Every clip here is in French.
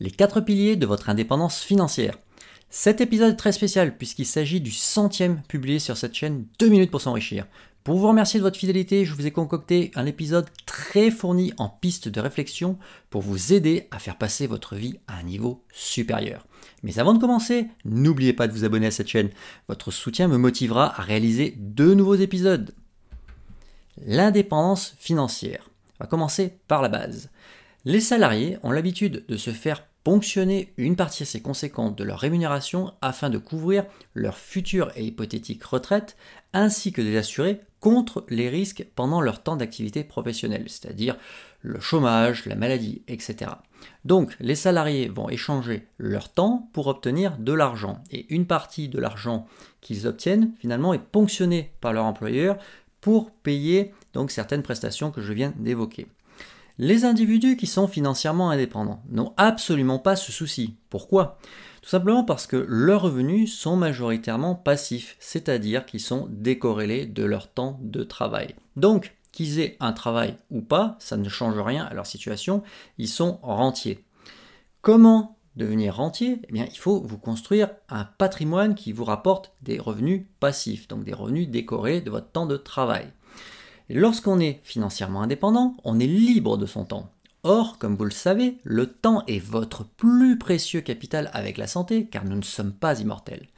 les quatre piliers de votre indépendance financière. Cet épisode est très spécial puisqu'il s'agit du centième publié sur cette chaîne 2 minutes pour s'enrichir. Pour vous remercier de votre fidélité, je vous ai concocté un épisode très fourni en pistes de réflexion pour vous aider à faire passer votre vie à un niveau supérieur. Mais avant de commencer, n'oubliez pas de vous abonner à cette chaîne. Votre soutien me motivera à réaliser deux nouveaux épisodes. L'indépendance financière. On va commencer par la base. Les salariés ont l'habitude de se faire ponctionner une partie assez conséquente de leur rémunération afin de couvrir leur future et hypothétique retraite, ainsi que de les assurer contre les risques pendant leur temps d'activité professionnelle, c'est-à-dire le chômage, la maladie, etc. Donc les salariés vont échanger leur temps pour obtenir de l'argent, et une partie de l'argent qu'ils obtiennent finalement est ponctionnée par leur employeur pour payer donc certaines prestations que je viens d'évoquer. Les individus qui sont financièrement indépendants n'ont absolument pas ce souci. Pourquoi? Tout simplement parce que leurs revenus sont majoritairement passifs, c'est-à-dire qu'ils sont décorrélés de leur temps de travail. Donc, qu'ils aient un travail ou pas, ça ne change rien à leur situation, ils sont rentiers. Comment devenir rentier? Eh bien, il faut vous construire un patrimoine qui vous rapporte des revenus passifs, donc des revenus décorés de votre temps de travail lorsqu'on est financièrement indépendant, on est libre de son temps. Or, comme vous le savez, le temps est votre plus précieux capital avec la santé, car nous ne sommes pas immortels.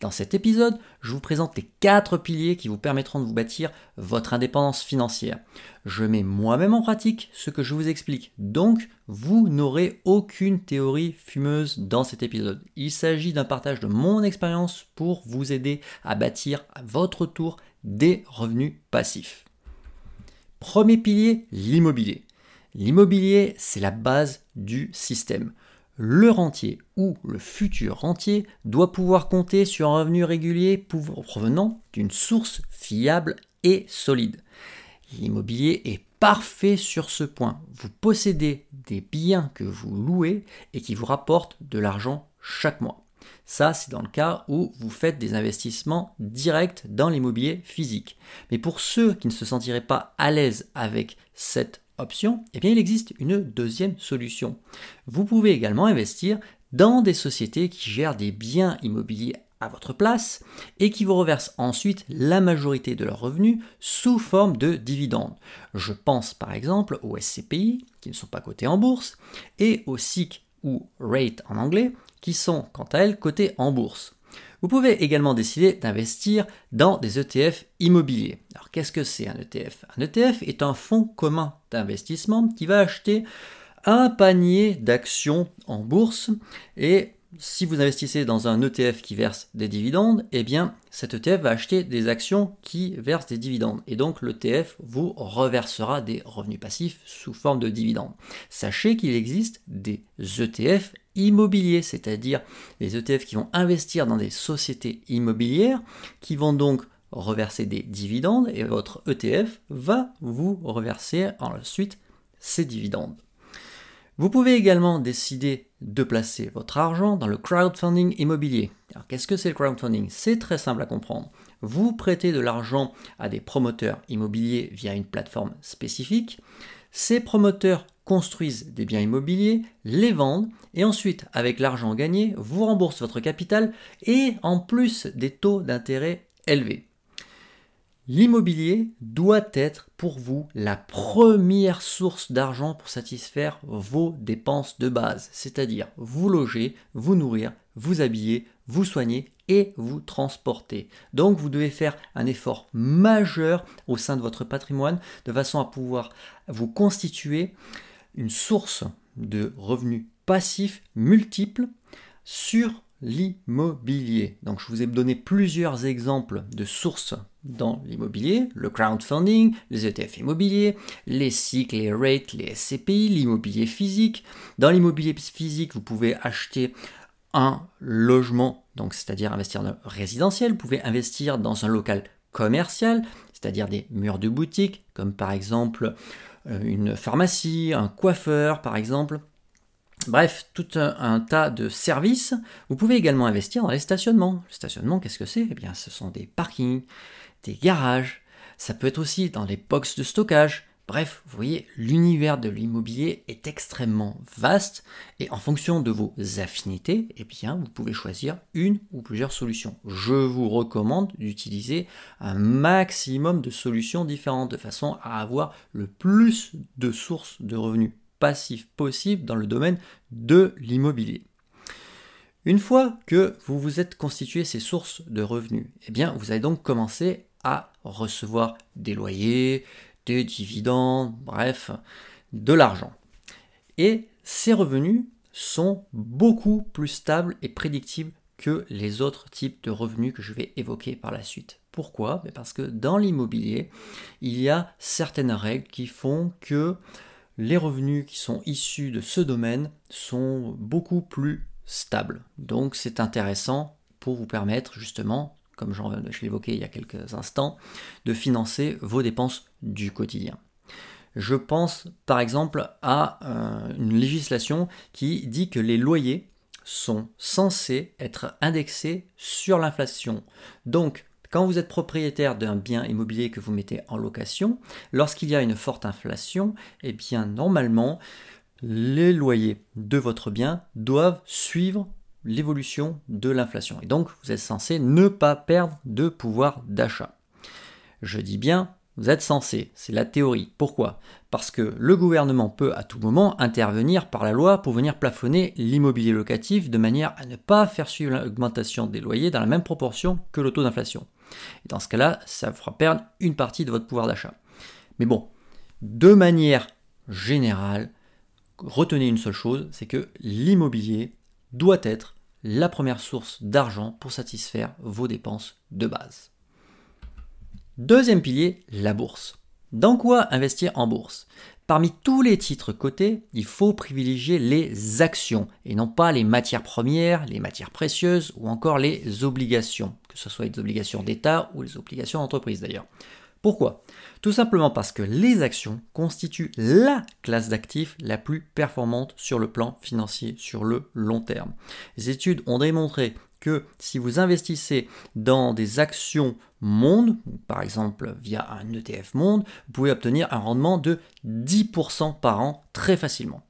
Dans cet épisode, je vous présente les quatre piliers qui vous permettront de vous bâtir votre indépendance financière. Je mets moi-même en pratique ce que je vous explique, donc vous n'aurez aucune théorie fumeuse dans cet épisode. Il s'agit d'un partage de mon expérience pour vous aider à bâtir à votre tour des revenus passifs. Premier pilier, l'immobilier. L'immobilier, c'est la base du système. Le rentier ou le futur rentier doit pouvoir compter sur un revenu régulier provenant d'une source fiable et solide. L'immobilier est parfait sur ce point. Vous possédez des biens que vous louez et qui vous rapportent de l'argent chaque mois. Ça, c'est dans le cas où vous faites des investissements directs dans l'immobilier physique. Mais pour ceux qui ne se sentiraient pas à l'aise avec cette option, eh bien, il existe une deuxième solution. Vous pouvez également investir dans des sociétés qui gèrent des biens immobiliers à votre place et qui vous reversent ensuite la majorité de leurs revenus sous forme de dividendes. Je pense par exemple aux SCPI qui ne sont pas cotés en bourse et aux SIC ou RATE en anglais qui sont quant à elles cotées en bourse. Vous pouvez également décider d'investir dans des ETF immobiliers. Alors qu'est-ce que c'est un ETF Un ETF est un fonds commun d'investissement qui va acheter un panier d'actions en bourse et si vous investissez dans un ETF qui verse des dividendes, eh bien cet ETF va acheter des actions qui versent des dividendes. Et donc l'ETF vous reversera des revenus passifs sous forme de dividendes. Sachez qu'il existe des ETF immobiliers, c'est-à-dire des ETF qui vont investir dans des sociétés immobilières, qui vont donc reverser des dividendes, et votre ETF va vous reverser ensuite ces dividendes. Vous pouvez également décider de placer votre argent dans le crowdfunding immobilier. Alors qu'est-ce que c'est le crowdfunding? C'est très simple à comprendre. Vous prêtez de l'argent à des promoteurs immobiliers via une plateforme spécifique. Ces promoteurs construisent des biens immobiliers, les vendent et ensuite, avec l'argent gagné, vous remboursent votre capital et en plus des taux d'intérêt élevés. L'immobilier doit être pour vous la première source d'argent pour satisfaire vos dépenses de base, c'est-à-dire vous loger, vous nourrir, vous habiller, vous soigner et vous transporter. Donc vous devez faire un effort majeur au sein de votre patrimoine de façon à pouvoir vous constituer une source de revenus passifs multiples sur l'immobilier. Donc je vous ai donné plusieurs exemples de sources dans l'immobilier, le crowdfunding, les ETF immobiliers, les cycles, les rates, les SCPI, l'immobilier physique. Dans l'immobilier physique, vous pouvez acheter un logement, donc c'est-à-dire investir dans résidentiel, vous pouvez investir dans un local commercial, c'est-à-dire des murs de boutique, comme par exemple une pharmacie, un coiffeur par exemple. Bref, tout un, tas de services. Vous pouvez également investir dans les stationnements. Le stationnement, qu'est-ce que c'est? Eh bien, ce sont des parkings, des garages. Ça peut être aussi dans des box de stockage, Bref, vous voyez, l'univers de l'immobilier est extrêmement vaste et en fonction de vos affinités, eh bien, vous pouvez choisir une ou plusieurs solutions. Je vous recommande d'utiliser un maximum de solutions différentes de façon à avoir le plus de sources de revenus passifs possibles dans le domaine de l'immobilier. Une fois que vous vous êtes constitué ces sources de revenus, eh bien, vous allez donc commencer à recevoir des loyers, des dividendes, bref, de l'argent. Et ces revenus sont beaucoup plus stables et prédictibles que les autres types de revenus que je vais évoquer par la suite. Pourquoi? Parce que dans l'immobilier, il y a certaines règles qui font que les revenus qui sont issus de ce domaine sont beaucoup plus stable. Donc c'est intéressant pour vous permettre justement, comme je évoqué il y a quelques instants, de financer vos dépenses du quotidien. Je pense par exemple à euh, une législation qui dit que les loyers sont censés être indexés sur l'inflation. Donc quand vous êtes propriétaire d'un bien immobilier que vous mettez en location, lorsqu'il y a une forte inflation, eh bien normalement les loyers de votre bien doivent suivre l'évolution de l'inflation. Et donc, vous êtes censé ne pas perdre de pouvoir d'achat. Je dis bien, vous êtes censé, c'est la théorie. Pourquoi? Parce que le gouvernement peut à tout moment intervenir par la loi pour venir plafonner l'immobilier locatif de manière à ne pas faire suivre l'augmentation des loyers dans la même proportion que le taux d'inflation. Et dans ce cas-là, ça fera perdre une partie de votre pouvoir d'achat. Mais bon, de manière générale, retenez une seule chose, c'est que l'immobilier doit être la première source d'argent pour satisfaire vos dépenses de base. Deuxième pilier, la bourse. Dans quoi investir en bourse? Parmi tous les titres cotés, il faut privilégier les actions et non pas les matières premières, les matières précieuses ou encore les obligations, que ce soit les obligations d'État ou les obligations d'entreprise d'ailleurs. Pourquoi? Tout simplement parce que les actions constituent la classe d'actifs la plus performante sur le plan financier sur le long terme. Les études ont démontré que si vous investissez dans des actions monde, par exemple via un ETF monde, vous pouvez obtenir un rendement de 10% par an très facilement.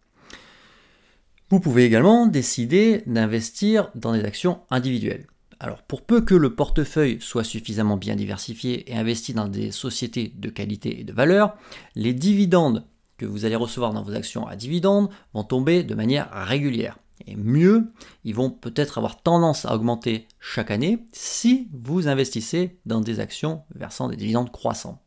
Vous pouvez également décider d'investir dans des actions individuelles. Alors pour peu que le portefeuille soit suffisamment bien diversifié et investi dans des sociétés de qualité et de valeur, les dividendes que vous allez recevoir dans vos actions à dividendes vont tomber de manière régulière. Et mieux, ils vont peut-être avoir tendance à augmenter chaque année si vous investissez dans des actions versant des dividendes croissants.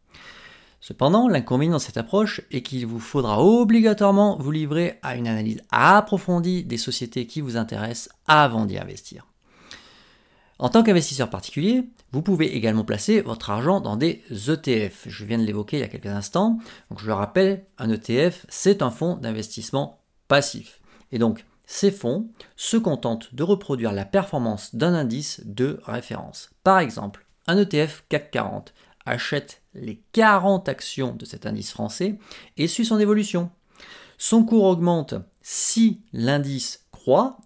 Cependant, l'inconvénient de cette approche est qu'il vous faudra obligatoirement vous livrer à une analyse approfondie des sociétés qui vous intéressent avant d'y investir. En tant qu'investisseur particulier, vous pouvez également placer votre argent dans des ETF. Je viens de l'évoquer il y a quelques instants. Je le rappelle, un ETF, c'est un fonds d'investissement passif. Et donc, ces fonds se contentent de reproduire la performance d'un indice de référence. Par exemple, un ETF CAC 40 achète les 40 actions de cet indice français et suit son évolution. Son cours augmente si l'indice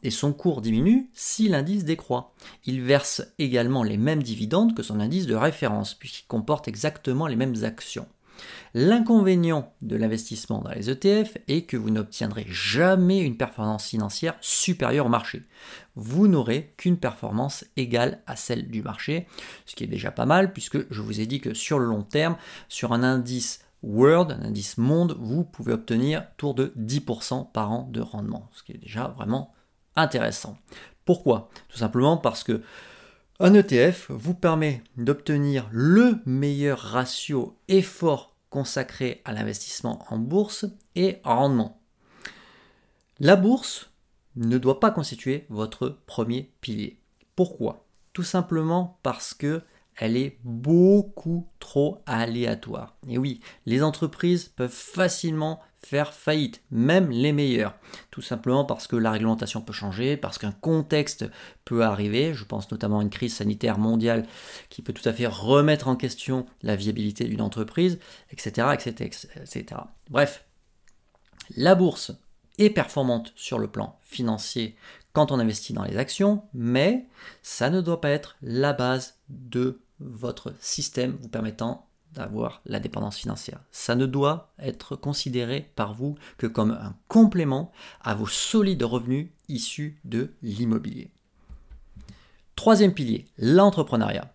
et son cours diminue si l'indice décroît. Il verse également les mêmes dividendes que son indice de référence puisqu'il comporte exactement les mêmes actions. L'inconvénient de l'investissement dans les ETF est que vous n'obtiendrez jamais une performance financière supérieure au marché. Vous n'aurez qu'une performance égale à celle du marché, ce qui est déjà pas mal puisque je vous ai dit que sur le long terme, sur un indice World, un indice monde, vous pouvez obtenir autour de 10% par an de rendement, ce qui est déjà vraiment intéressant. Pourquoi? Tout simplement parce que un ETF vous permet d'obtenir le meilleur ratio effort consacré à l'investissement en bourse et en rendement. La bourse ne doit pas constituer votre premier pilier. Pourquoi? Tout simplement parce que elle est beaucoup trop aléatoire. Et oui, les entreprises peuvent facilement faire faillite, même les meilleurs. Tout simplement parce que la réglementation peut changer, parce qu'un contexte peut arriver. Je pense notamment à une crise sanitaire mondiale qui peut tout à fait remettre en question la viabilité d'une entreprise, etc., etc., etc. Bref, la bourse est performante sur le plan financier quand on investit dans les actions, mais ça ne doit pas être la base de votre système vous permettant d'avoir la dépendance financière. Ça ne doit être considéré par vous que comme un complément à vos solides revenus issus de l'immobilier. Troisième pilier, l'entrepreneuriat.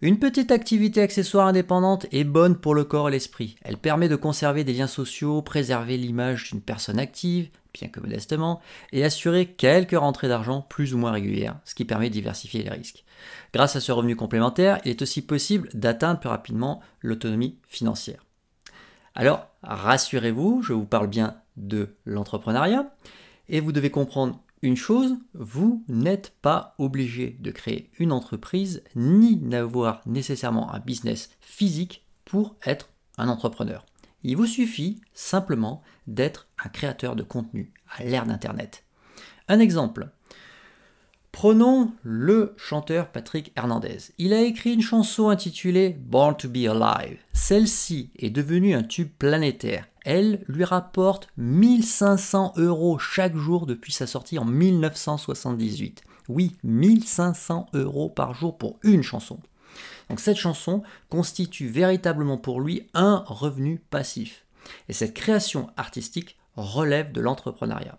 Une petite activité accessoire indépendante est bonne pour le corps et l'esprit. Elle permet de conserver des liens sociaux, préserver l'image d'une personne active, bien que modestement, et assurer quelques rentrées d'argent plus ou moins régulières, ce qui permet de diversifier les risques. Grâce à ce revenu complémentaire, il est aussi possible d'atteindre plus rapidement l'autonomie financière. Alors, rassurez-vous, je vous parle bien de l'entrepreneuriat, et vous devez comprendre une chose, vous n'êtes pas obligé de créer une entreprise ni d'avoir nécessairement un business physique pour être un entrepreneur. Il vous suffit simplement d'être un créateur de contenu à l'ère d'Internet. Un exemple. Prenons le chanteur Patrick Hernandez. Il a écrit une chanson intitulée Born to be Alive. Celle-ci est devenue un tube planétaire. Elle lui rapporte 1500 euros chaque jour depuis sa sortie en 1978. Oui, 1500 euros par jour pour une chanson. Donc cette chanson constitue véritablement pour lui un revenu passif. Et cette création artistique relève de l'entrepreneuriat.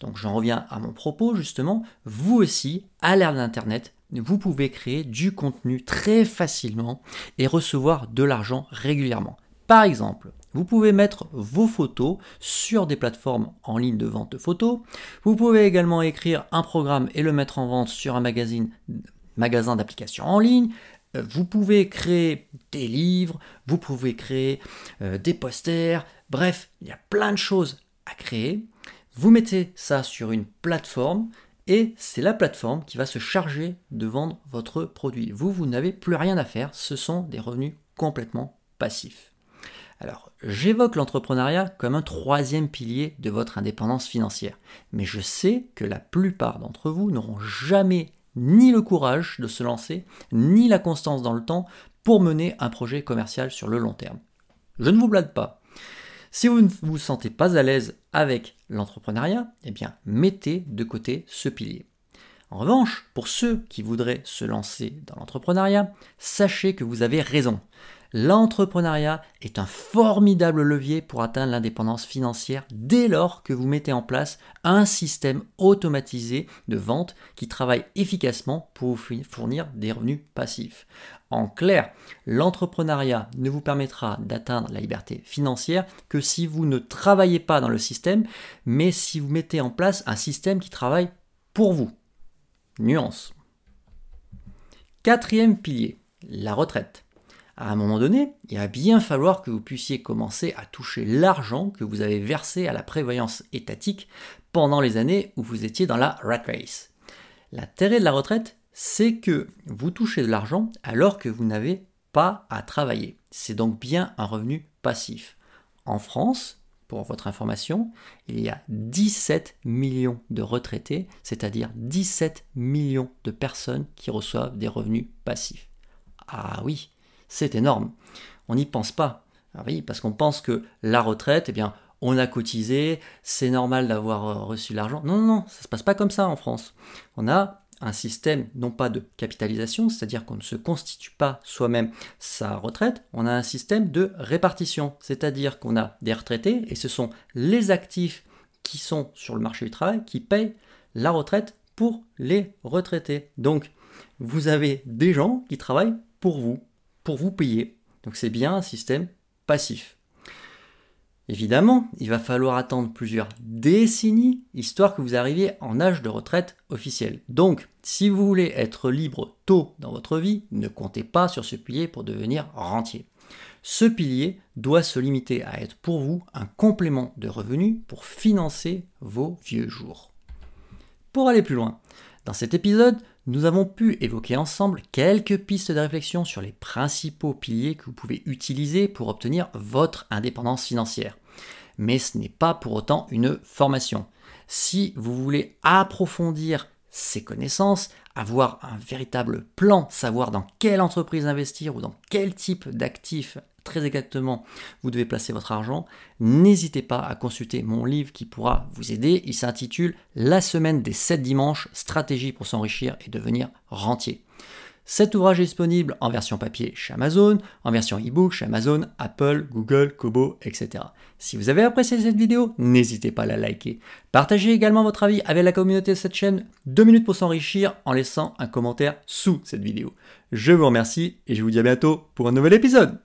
Donc j'en reviens à mon propos justement, vous aussi, à l'ère d'Internet, vous pouvez créer du contenu très facilement et recevoir de l'argent régulièrement. Par exemple, vous pouvez mettre vos photos sur des plateformes en ligne de vente de photos. Vous pouvez également écrire un programme et le mettre en vente sur un magasin d'applications en ligne. Euh, vous pouvez créer des livres, vous pouvez créer euh, des posters, bref, il y a plein de choses à créer. Vous mettez ça sur une plateforme et c'est la plateforme qui va se charger de vendre votre produit. Vous, vous n'avez plus rien à faire, ce sont des revenus complètement passifs. Alors, j'évoque l'entrepreneuriat comme un troisième pilier de votre indépendance financière, mais je sais que la plupart d'entre vous n'auront jamais ni le courage de se lancer, ni la constance dans le temps pour mener un projet commercial sur le long terme. Je ne vous blade pas. Si vous ne vous sentez pas à l'aise avec l'entrepreneuriat, eh bien, mettez de côté ce pilier. En revanche, pour ceux qui voudraient se lancer dans l'entrepreneuriat, sachez que vous avez raison. L'entrepreneuriat est un formidable levier pour atteindre l'indépendance financière dès lors que vous mettez en place un système automatisé de vente qui travaille efficacement pour vous fournir des revenus passifs. En clair, l'entrepreneuriat ne vous permettra d'atteindre la liberté financière que si vous ne travaillez pas dans le système, mais si vous mettez en place un système qui travaille pour vous. Nuance. Quatrième pilier, la retraite. À un moment donné, il va bien falloir que vous puissiez commencer à toucher l'argent que vous avez versé à la prévoyance étatique pendant les années où vous étiez dans la rat race. L'intérêt de la retraite, c'est que vous touchez de l'argent alors que vous n'avez pas à travailler. C'est donc bien un revenu passif. En France, pour votre information, il y a 17 millions de retraités, c'est-à-dire 17 millions de personnes qui reçoivent des revenus passifs. Ah oui, c'est énorme. On n'y pense pas. Ah oui, parce qu'on pense que la retraite, eh bien, on a cotisé, c'est normal d'avoir euh, reçu l'argent. Non, non, non, ça se passe pas comme ça en France. On a un système non pas de capitalisation, c'est-à-dire qu'on ne se constitue pas soi-même sa retraite, on a un système de répartition, c'est-à-dire qu'on a des retraités et ce sont les actifs qui sont sur le marché du travail qui payent la retraite pour les retraités. Donc vous avez des gens qui travaillent pour vous, pour vous payer. Donc c'est bien un système passif. Évidemment, il va falloir attendre plusieurs décennies histoire que vous arriviez en âge de retraite officiel. Donc, si vous voulez être libre tôt dans votre vie, ne comptez pas sur ce pilier pour devenir rentier. Ce pilier doit se limiter à être pour vous un complément de revenus pour financer vos vieux jours. Pour aller plus loin, dans cet épisode, nous avons pu évoquer ensemble quelques pistes de réflexion sur les principaux piliers que vous pouvez utiliser pour obtenir votre indépendance financière. Mais ce n'est pas pour autant une formation. Si vous voulez approfondir ces connaissances, avoir un véritable plan, savoir dans quelle entreprise investir ou dans quel type d'actifs très exactement vous devez placer votre argent, n'hésitez pas à consulter mon livre qui pourra vous aider. Il s'intitule La semaine des 7 dimanches, stratégie pour s'enrichir et devenir rentier. Cet ouvrage est disponible en version papier chez Amazon, en version e-book chez Amazon, Apple, Google, Kobo, etc. Si vous avez apprécié cette vidéo, n'hésitez pas à la liker. Partagez également votre avis avec la communauté de cette chaîne. Deux minutes pour s'enrichir en laissant un commentaire sous cette vidéo. Je vous remercie et je vous dis à bientôt pour un nouvel épisode.